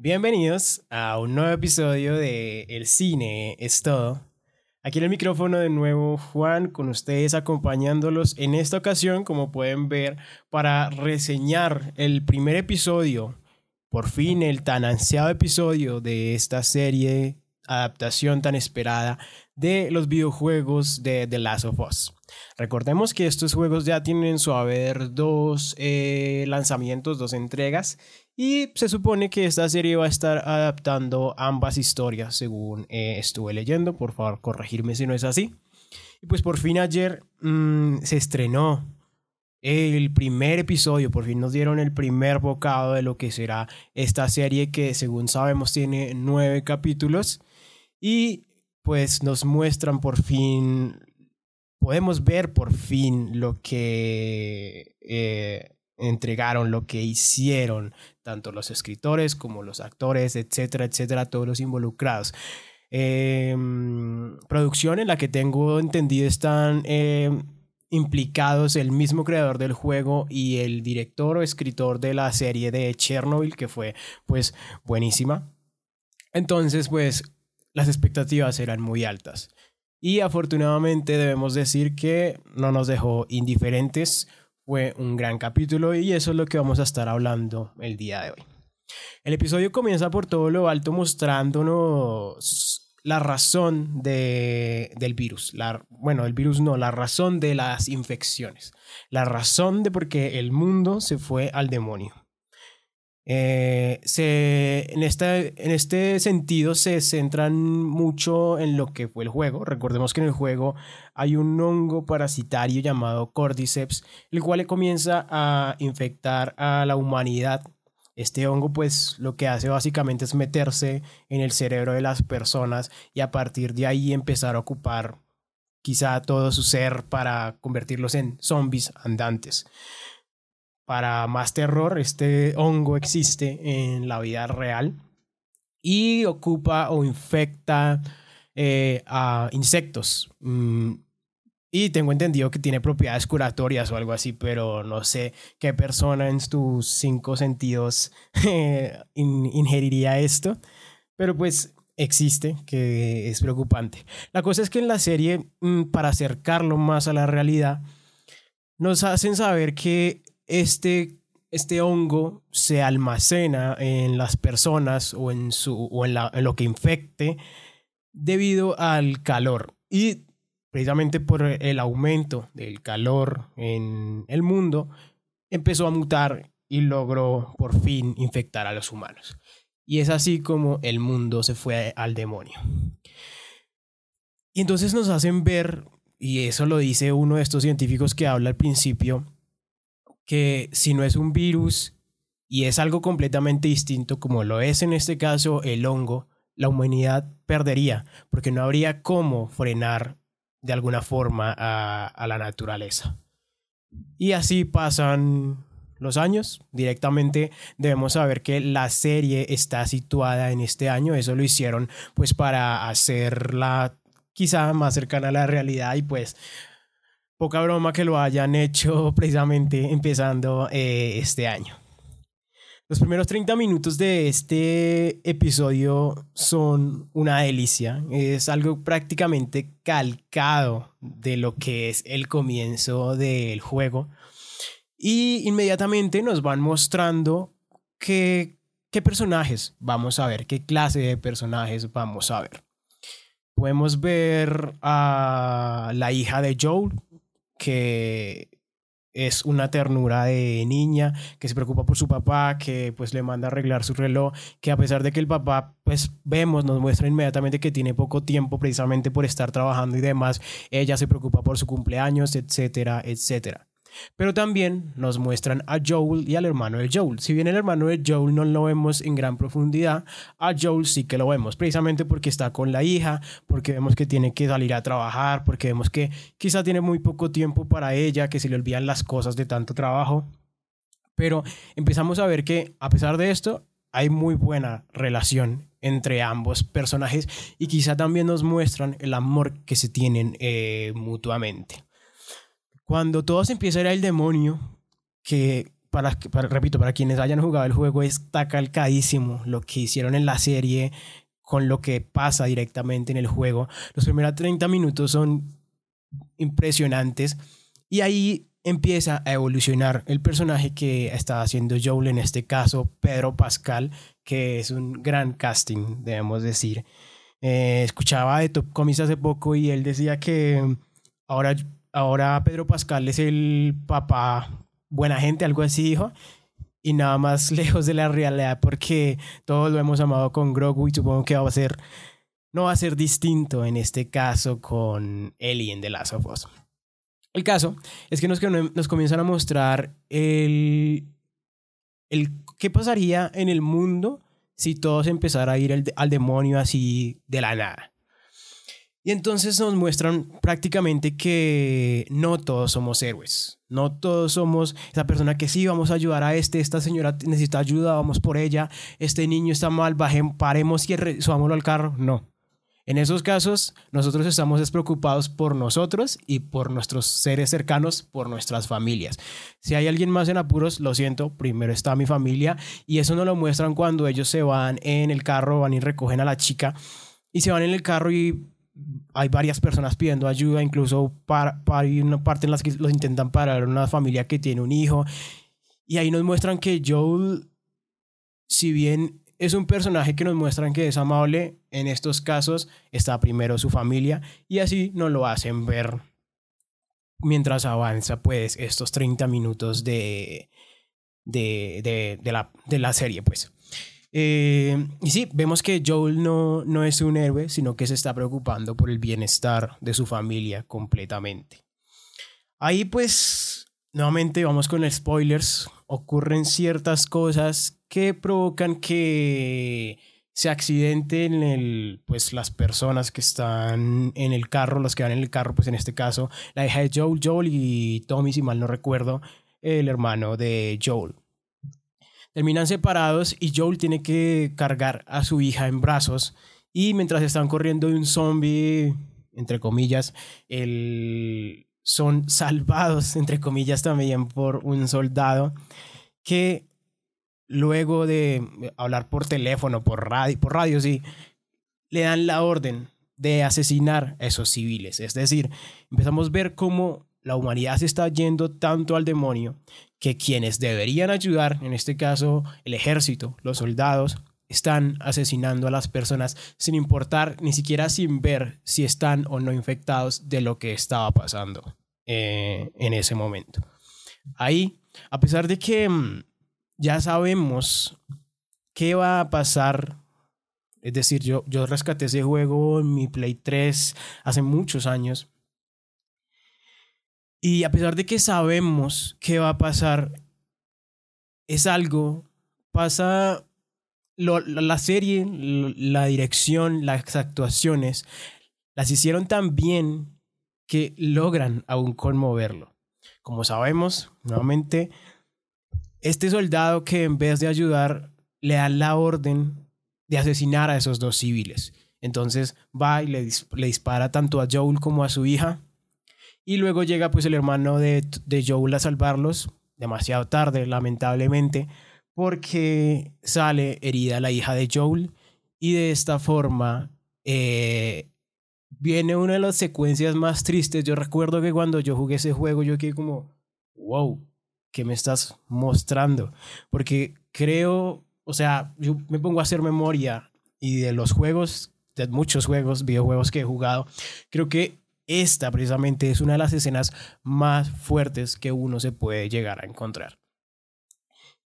Bienvenidos a un nuevo episodio de El cine es todo. Aquí en el micrófono de nuevo Juan con ustedes acompañándolos en esta ocasión, como pueden ver, para reseñar el primer episodio, por fin el tan ansiado episodio de esta serie adaptación tan esperada de los videojuegos de The Last of Us. Recordemos que estos juegos ya tienen su haber dos eh, lanzamientos, dos entregas, y se supone que esta serie va a estar adaptando ambas historias, según eh, estuve leyendo. Por favor, corregirme si no es así. Y pues por fin ayer mm, se estrenó el primer episodio, por fin nos dieron el primer bocado de lo que será esta serie que según sabemos tiene nueve capítulos y pues nos muestran por fin, podemos ver por fin lo que eh, entregaron, lo que hicieron tanto los escritores como los actores, etcétera, etcétera, todos los involucrados. Em, producción en la que tengo entendido están em, implicados el mismo creador del juego y el director o escritor de la serie de Chernobyl, que fue pues buenísima. Entonces, pues las expectativas eran muy altas. Y afortunadamente debemos decir que no nos dejó indiferentes. Fue un gran capítulo y eso es lo que vamos a estar hablando el día de hoy. El episodio comienza por todo lo alto mostrándonos la razón de, del virus. La, bueno, el virus no, la razón de las infecciones. La razón de por qué el mundo se fue al demonio. Eh, se, en, en este sentido se centran mucho en lo que fue el juego. Recordemos que en el juego hay un hongo parasitario llamado Cordyceps, el cual comienza a infectar a la humanidad. Este hongo pues lo que hace básicamente es meterse en el cerebro de las personas y a partir de ahí empezar a ocupar quizá todo su ser para convertirlos en zombies andantes. Para más terror, este hongo existe en la vida real y ocupa o infecta eh, a insectos. Mm, y tengo entendido que tiene propiedades curatorias o algo así, pero no sé qué persona en tus cinco sentidos eh, ingeriría esto. Pero pues existe, que es preocupante. La cosa es que en la serie, mm, para acercarlo más a la realidad, nos hacen saber que este, este hongo se almacena en las personas o en, su, o en, en lo que infecte debido al calor. Y precisamente por el aumento del calor en el mundo, empezó a mutar y logró por fin infectar a los humanos. Y es así como el mundo se fue al demonio. Y entonces nos hacen ver, y eso lo dice uno de estos científicos que habla al principio, que si no es un virus y es algo completamente distinto como lo es en este caso el hongo, la humanidad perdería porque no habría cómo frenar de alguna forma a, la naturaleza. Y así pasan los años. Directamente debemos saber que la serie está situada en este año. Eso lo hicieron pues para hacerla quizá más cercana a la realidad y pues poca broma que lo hayan hecho precisamente empezando eh, este año. Los primeros 30 minutos de este episodio son una delicia. Es algo prácticamente calcado de lo que es el comienzo del juego. Y inmediatamente nos van mostrando qué, qué personajes vamos a ver, qué clase de personajes vamos a ver. Podemos ver a la hija de Joel, que es una ternura de niña que se preocupa por su papá, que pues le manda a arreglar su reloj, que a pesar de que el papá pues vemos, nos muestra inmediatamente que tiene poco tiempo precisamente por estar trabajando y demás, ella se preocupa por su cumpleaños, etcétera, etcétera. Pero también nos muestran a Joel y al hermano de Joel. Si bien el hermano de Joel no lo vemos en gran profundidad, a Joel sí que lo vemos, precisamente porque está con la hija, porque vemos que tiene que salir a trabajar, porque vemos que quizá tiene muy poco tiempo para ella, que se le olvidan las cosas de tanto trabajo. Pero empezamos a ver que a pesar de esto, hay muy buena relación entre ambos personajes y quizá también nos muestran el amor que se tienen eh, mutuamente. Cuando todo se empieza a ir al demonio, que para, repito, para quienes hayan jugado el juego, está calcadísimo lo que hicieron en la serie con lo que pasa directamente en el juego. Los primeros 30 minutos son impresionantes y ahí empieza a evolucionar el personaje que está haciendo Joel, en este caso Pedro Pascal, que es un gran casting, debemos decir. Eh, escuchaba de Top Comics hace poco y él decía que ahora, ahora Pedro Pascal es el papá buena gente, algo así dijo, y nada más lejos de la realidad porque todos lo hemos amado con Grogu y supongo que va a ser, no va a ser distinto en este caso con Ellie en The Last of Us. El caso es que nos, comienzan a mostrar el, el qué pasaría en el mundo si todos empezara a ir al demonio así de la nada. Y entonces nos muestran prácticamente que no todos somos héroes. No todos somos esa persona que sí, vamos a ayudar a este, esta señora necesita ayuda, vamos por ella, este niño está mal, bajemos, paremos y subámoslo al carro. No. En esos casos, nosotros estamos despreocupados por nosotros y por nuestros seres cercanos, por nuestras familias. Si hay alguien más en apuros, lo siento, primero está mi familia y eso nos lo muestran cuando ellos se van en el carro, van y recogen a la chica y se van en el carro y hay varias personas pidiendo ayuda, incluso para, para una parte en las que los intentan parar una familia que tiene un hijo. Y ahí nos muestran que Joel, si bien es un personaje que nos muestran que es amable, en estos casos está primero su familia y así nos lo hacen ver mientras avanza pues estos 30 minutos de, de, de, de la, de la serie pues. Eh, y sí, vemos que Joel no, no es un héroe, sino que se está preocupando por el bienestar de su familia completamente. Ahí pues, nuevamente vamos con spoilers. Ocurren ciertas cosas que provocan que se accidenten el, pues, las personas que están en el carro, los que van en el carro, pues en este caso, la hija de Joel, Joel y Tommy, si mal no recuerdo, el hermano de Joel. Terminan separados y Joel tiene que cargar a su hija en brazos y mientras están corriendo de un zombie, entre comillas, el... son salvados, entre comillas, también por un soldado que luego de hablar por teléfono, por radio, por radio, sí, le dan la orden de asesinar a esos civiles. Es decir, empezamos a ver cómo la humanidad se está yendo tanto al demonio que quienes deberían ayudar, en este caso el ejército, los soldados, están asesinando a las personas sin importar, ni siquiera sin ver si están o no infectados de lo que estaba pasando eh, en ese momento. Ahí, a pesar de que mm, ya sabemos qué va a pasar, es decir, yo, yo rescaté ese juego en mi Play 3 hace muchos años, y a pesar de que sabemos qué va a pasar, es algo, pasa la serie, la dirección, las actuaciones, las hicieron tan bien que logran aún conmoverlo. Como sabemos, nuevamente, este soldado que en vez de ayudar le da la orden de asesinar a esos dos civiles. Entonces va y le, le dispara tanto a Joel como a su hija y luego llega pues el hermano de, de Joel a salvarlos, demasiado tarde, lamentablemente, porque sale herida la hija de Joel y de esta forma eh, viene una de las secuencias más tristes. Yo recuerdo que cuando yo jugué ese juego yo quedé como, wow, ¿qué me estás mostrando? Porque creo, o sea, yo me pongo a hacer memoria y de los juegos, de muchos juegos, videojuegos que he jugado, creo que esta precisamente es una de las escenas más fuertes que uno se puede llegar a encontrar.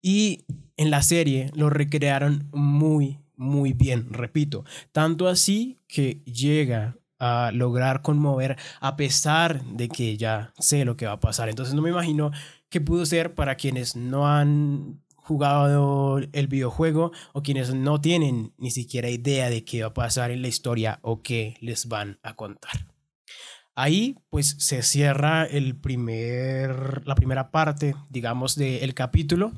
Y en la serie lo recrearon muy, muy bien, repito, tanto así que llega a lograr conmover a pesar de que ya sé lo que va a pasar. Entonces no me imagino qué pudo ser para quienes no han jugado el videojuego o quienes no tienen ni siquiera idea de qué va a pasar en la historia o qué les van a contar. Ahí pues se cierra el primer, la primera parte, digamos, del capítulo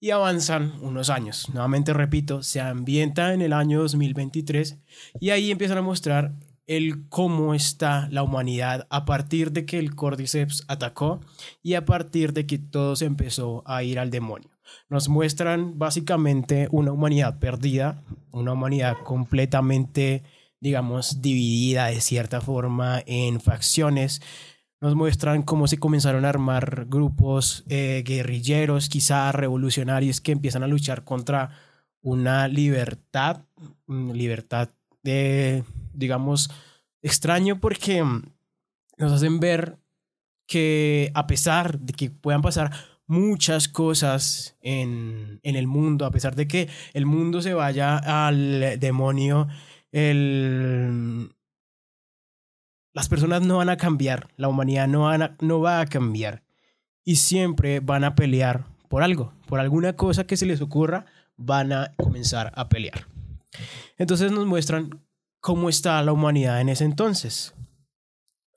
y avanzan unos años. Nuevamente repito, se ambienta en el año 2023 y ahí empiezan a mostrar el cómo está la humanidad a partir de que el Cordyceps atacó y a partir de que todo se empezó a ir al demonio. Nos muestran básicamente una humanidad perdida, una humanidad completamente, digamos, dividida de cierta forma en facciones. Nos muestran cómo se comenzaron a armar grupos eh, guerrilleros, quizá revolucionarios, que empiezan a luchar contra una libertad, libertad de, digamos, extraño porque nos hacen ver que a pesar de que puedan pasar muchas cosas en, en, el mundo, a pesar de que el mundo se vaya al demonio, el... las personas no van a cambiar, la humanidad no, no va a cambiar y siempre van a pelear por algo, por alguna cosa que se les ocurra, van a comenzar a pelear. Entonces nos muestran cómo está la humanidad en ese entonces,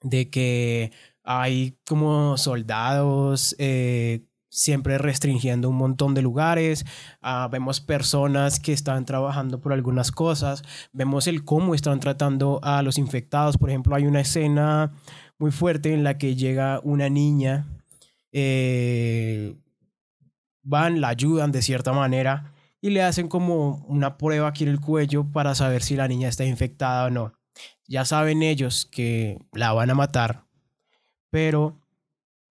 de que hay como soldados eh, siempre restringiendo un montón de lugares, ah, vemos personas que están trabajando por algunas cosas, vemos el cómo están tratando a los infectados, por ejemplo, hay una escena muy fuerte en la que llega una niña, eh, van, la ayudan de cierta manera y le hacen como una prueba aquí en el cuello para saber si la niña está infectada o no. Ya saben ellos que la van a matar, pero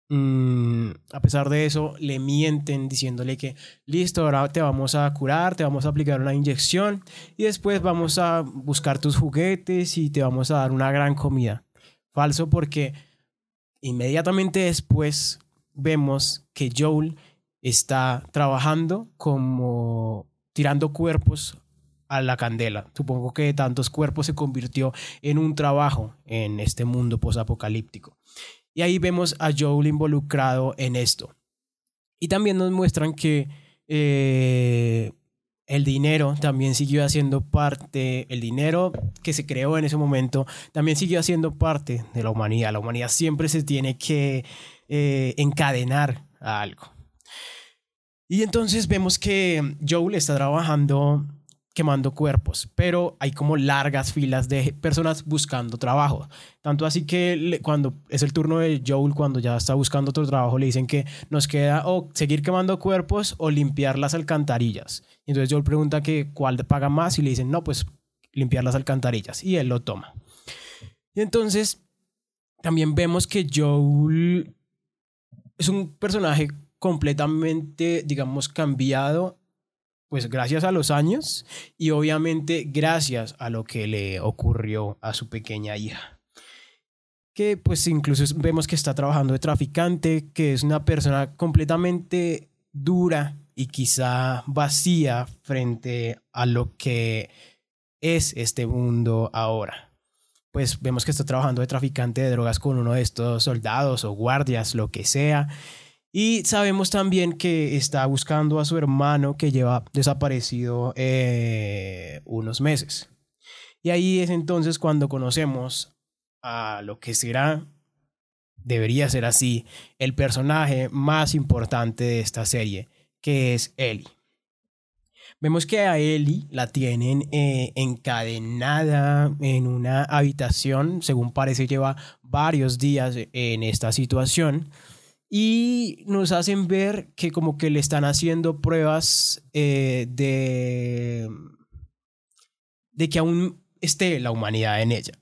Mm, a pesar de eso, le mienten diciéndole que listo, ahora te vamos a curar, te vamos a aplicar una inyección y después vamos a buscar tus juguetes y te vamos a dar una gran comida. Falso porque inmediatamente después vemos que Joel está trabajando como tirando cuerpos a la candela. Supongo que tantos cuerpos se convirtió en un trabajo en este mundo posapocalíptico. Y ahí vemos a Joel involucrado en esto. Y también nos muestran que eh, el dinero también siguió haciendo parte, el dinero que se creó en ese momento también siguió haciendo parte de la humanidad. La humanidad siempre se tiene que eh, encadenar a algo. Y entonces vemos que Joel está trabajando quemando cuerpos, pero hay como largas filas de personas buscando trabajo. Tanto así que cuando es el turno de Joel, cuando ya está buscando otro trabajo, le dicen que nos queda o seguir quemando cuerpos o limpiar las alcantarillas. Entonces Joel pregunta que cuál paga más y le dicen, no, pues limpiar las alcantarillas. Y él lo toma. Y entonces también vemos que Joel es un personaje completamente, digamos, cambiado pues gracias a los años y obviamente gracias a lo que le ocurrió a su pequeña hija. Que pues incluso vemos que está trabajando de traficante, que es una persona completamente dura y quizá vacía frente a lo que es este mundo ahora. Pues vemos que está trabajando de traficante de drogas con uno de estos soldados o guardias, lo que sea y sabemos también que está buscando a su hermano que lleva desaparecido eh, unos meses. Y ahí es entonces cuando conocemos a lo que será, debería ser así, el personaje más importante de esta serie, que es Ellie. Vemos que a Ellie la tienen eh, encadenada en una habitación, según parece lleva varios días en esta situación y nos hacen ver que como que le están haciendo pruebas eh, de, de que aún esté la humanidad en ella.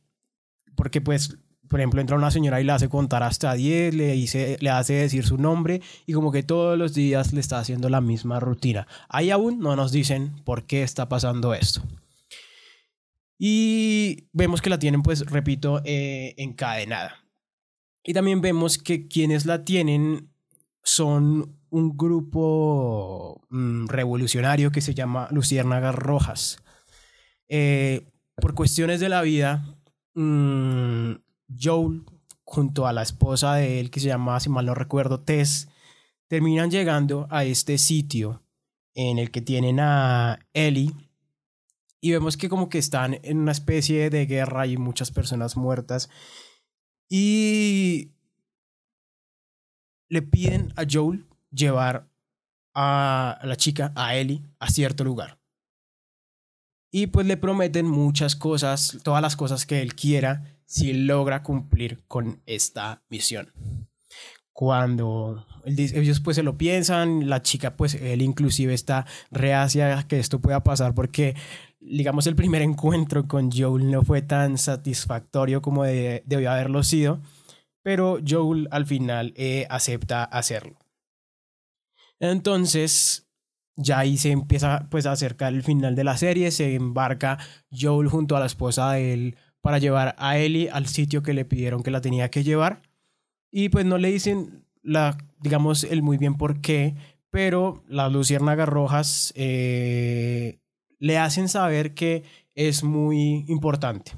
Porque pues, por ejemplo, entra una señora y le hace contar hasta 10, le, dice, le hace decir su nombre y como que todos los días le está haciendo la misma rutina. Ahí aún no nos dicen por qué está pasando esto. Y vemos que la tienen, pues, repito, eh, encadenada. Y también vemos que quienes la tienen son un grupo mm, revolucionario que se llama Luciérnagas Rojas. Eh, por cuestiones de la vida, mm, Joel, junto a la esposa de él, que se llama, si mal no recuerdo, Tess, terminan llegando a este sitio en el que tienen a Ellie. Y vemos que como que están en una especie de guerra y muchas personas muertas. Y le piden a Joel llevar a la chica, a Ellie, a cierto lugar. y pues le prometen muchas cosas, todas las cosas que él quiera si logra cumplir con esta misión. Cuando ellos pues se lo piensan, la chica pues él inclusive está reacia a que esto pueda pasar porque digamos el primer encuentro con Joel no fue tan satisfactorio como debió haberlo sido, pero Joel al final eh, acepta hacerlo. Entonces ya ahí se empieza pues a acercar el final de la serie, se embarca Joel junto a la esposa de él para llevar a Ellie al sitio que le pidieron que la tenía que llevar y pues no le dicen la digamos el muy bien por qué, pero las luciérnagas rojas eh, le hacen saber que es muy importante,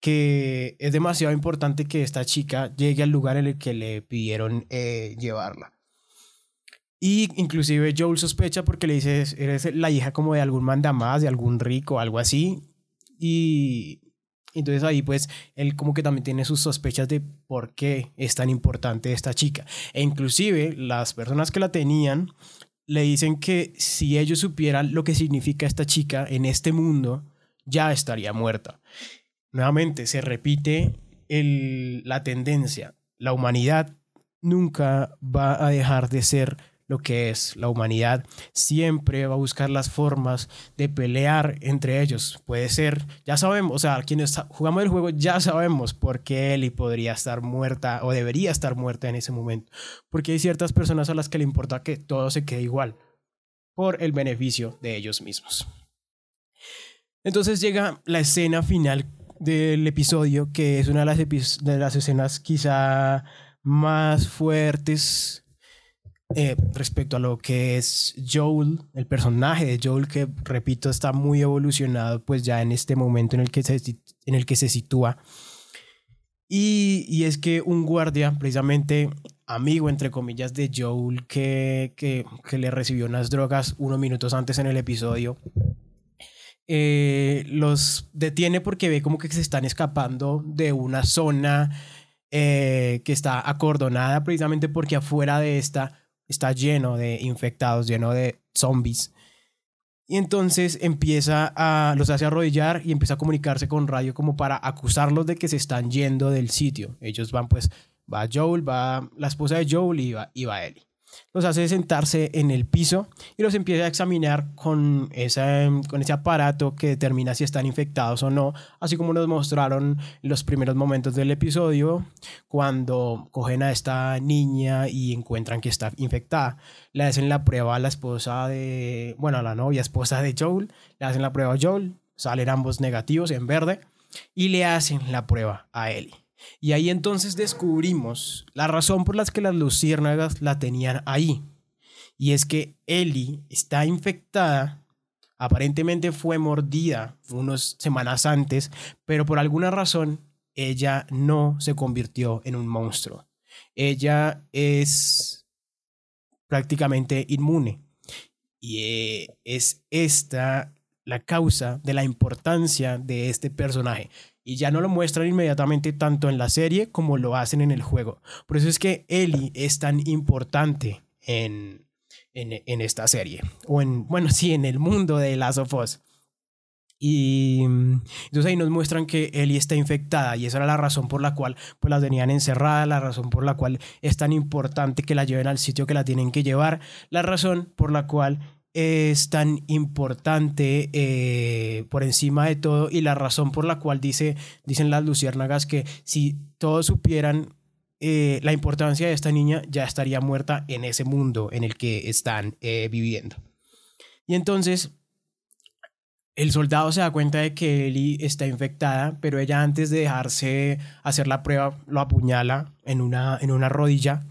que es demasiado importante que esta chica llegue al lugar en el que le pidieron eh, llevarla. Y inclusive Joel sospecha porque le dice, eres la hija como de algún mandamás, de algún rico, algo así. Y entonces ahí pues él como que también tiene sus sospechas de por qué es tan importante esta chica. E inclusive las personas que la tenían le dicen que si ellos supieran lo que significa esta chica en este mundo, ya estaría muerta. Nuevamente se repite el, la tendencia. La humanidad nunca va a dejar de ser lo que es la humanidad, siempre va a buscar las formas de pelear entre ellos. Puede ser, ya sabemos, o sea, quienes jugamos el juego ya sabemos por qué Ellie podría estar muerta o debería estar muerta en ese momento. Porque hay ciertas personas a las que le importa que todo se quede igual por el beneficio de ellos mismos. Entonces llega la escena final del episodio, que es una de las, de las escenas quizá más fuertes eh, respecto a lo que es Joel, el personaje de Joel, que repito, está muy evolucionado, pues ya en este momento en el que se, en el que se sitúa. Y, y es que un guardia, precisamente amigo, entre comillas, de Joel, que, que, que le recibió unas drogas unos minutos antes en el episodio, eh, los detiene porque ve como que se están escapando de una zona eh, que está acordonada precisamente porque afuera de esta está lleno de infectados, lleno de zombies. Y entonces empieza a, los hace arrodillar y empieza a comunicarse con Radio como para acusarlos de que se están yendo del sitio. Ellos van pues, va Joel, va la esposa de Joel y va, y los hace sentarse en el piso y los empieza a examinar con, esa, con ese aparato que determina si están infectados o no, así como nos mostraron los primeros momentos del episodio cuando cogen a esta niña y encuentran que está infectada. Le hacen la prueba a la esposa de, bueno, a la novia esposa de Joel, le hacen la prueba a Joel, salen ambos negativos en verde y le hacen la prueba a Ellie. Y ahí entonces descubrimos la razón por la que las luciérnagas la tenían ahí. Y es que Ellie está infectada, aparentemente fue mordida unas semanas antes, pero por alguna razón ella no se convirtió en un monstruo. Ella es prácticamente inmune. Y eh, es esta la causa de la importancia de este personaje y ya no lo muestran inmediatamente tanto en la serie como lo hacen en el juego. Por eso es que Ellie es tan importante en, en, esta serie, o en, bueno, sí, en el mundo de Last of Us. Y entonces ahí nos muestran que Ellie está infectada y esa era la razón por la cual pues la tenían encerrada, la razón por la cual es tan importante que la lleven al sitio que la tienen que llevar, la razón por la cual es tan importante eh, por encima de todo y la razón por la cual dice, dicen las luciérnagas que si todos supieran eh, la importancia de esta niña ya estaría muerta en ese mundo en el que están eh, viviendo. Y entonces el soldado se da cuenta de que Ellie está infectada, pero ella antes de dejarse hacer la prueba lo apuñala en una, en una rodilla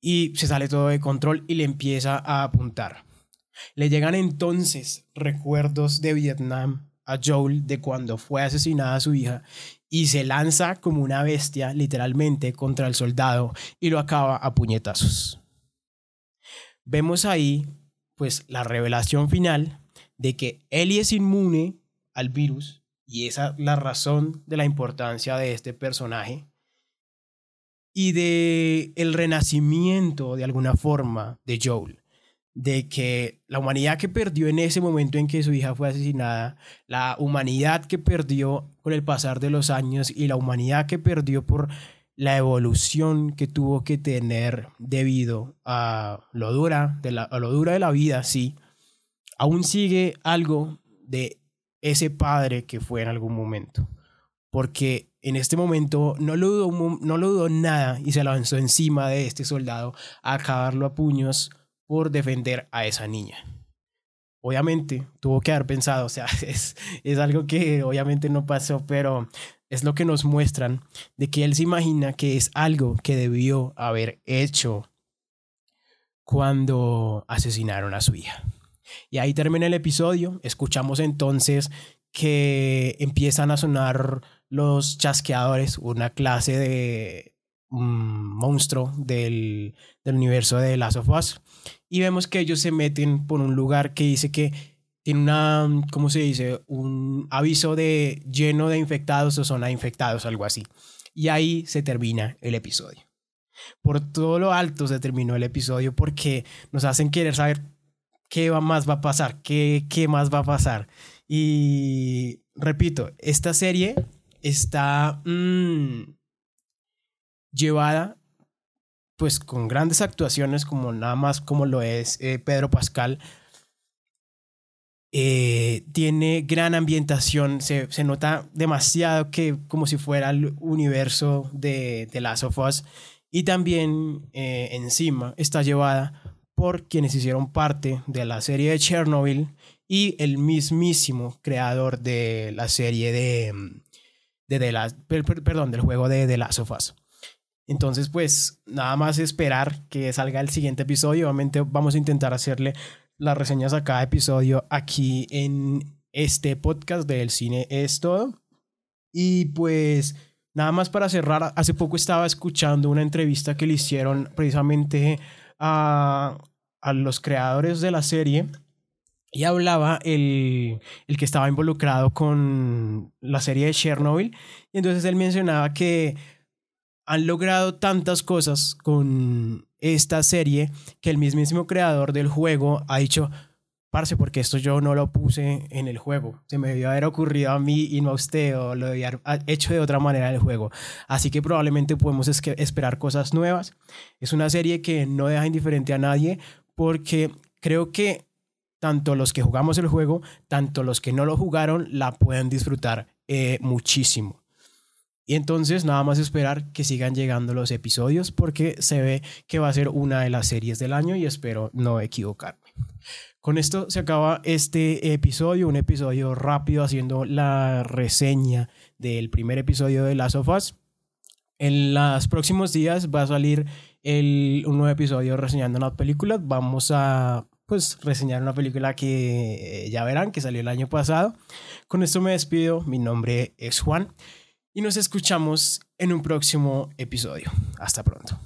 y se sale todo de control y le empieza a apuntar. Le llegan entonces recuerdos de Vietnam a Joel de cuando fue asesinada su hija y se lanza como una bestia literalmente contra el soldado y lo acaba a puñetazos. Vemos ahí pues la revelación final de que Ellie es inmune al virus y esa es la razón de la importancia de este personaje y de el renacimiento de alguna forma de Joel de que la humanidad que perdió en ese momento en que su hija fue asesinada, la humanidad que perdió con el pasar de los años y la humanidad que perdió por la evolución que tuvo que tener debido a lo dura de la, a lo dura de la vida, sí, aún sigue algo de ese padre que fue en algún momento. Porque en este momento no lo dudó, no lo dudó nada y se lanzó encima de este soldado a acabarlo a puños por defender a esa niña. Obviamente tuvo que haber pensado, o sea, es, es algo que obviamente no pasó, pero es lo que nos muestran de que él se imagina que es algo que debió haber hecho cuando asesinaron a su hija. Y ahí termina el episodio. Escuchamos entonces que empiezan a sonar los chasqueadores, una clase de monstruo del, del, universo de Last of Us. Y vemos que ellos se meten por un lugar que dice que tiene una, ¿cómo se dice? Un aviso de lleno de infectados o zona infectados, algo así. Y ahí se termina el episodio. Por todo lo alto se terminó el episodio porque nos hacen querer saber qué más va a pasar, qué, qué más va a pasar. Y repito, esta serie está mm, llevada pues con grandes actuaciones como nada más como lo es eh, Pedro Pascal, eh, tiene gran ambientación, se, nota demasiado que como si fuera el universo de, de Last of Us y también eh, encima está llevada por quienes hicieron parte de la serie de Chernobyl y el mismísimo creador de la serie de, de, la, perdón, del juego de The Last of Us. Entonces, pues nada más esperar que salga el siguiente episodio. Obviamente vamos a intentar hacerle las reseñas a cada episodio aquí en este podcast del cine es todo. Y pues nada más para cerrar, hace poco estaba escuchando una entrevista que le hicieron precisamente a, a los creadores de la serie y hablaba el, el, que estaba involucrado con la serie de Chernobyl. Y entonces él mencionaba que han logrado tantas cosas con esta serie que el mismísimo creador del juego ha dicho, parce, porque esto yo no lo puse en el juego. Se me debió haber ocurrido a mí y no a usted, o lo debía haber hecho de otra manera el juego. Así que probablemente podemos esperar cosas nuevas. Es una serie que no deja indiferente a nadie porque creo que tanto los que jugamos el juego, tanto los que no lo jugaron, la pueden disfrutar eh, muchísimo. Y entonces nada más esperar que sigan llegando los episodios porque se ve que va a ser una de las series del año y espero no equivocarme. Con esto se acaba este episodio, un episodio rápido haciendo la reseña del primer episodio de Last of Us. En los próximos días va a salir el, un nuevo episodio reseñando una película. Vamos a pues reseñar una película que ya verán que salió el año pasado. Con esto me despido. Mi nombre es Juan y nos escuchamos en un próximo episodio. Hasta pronto.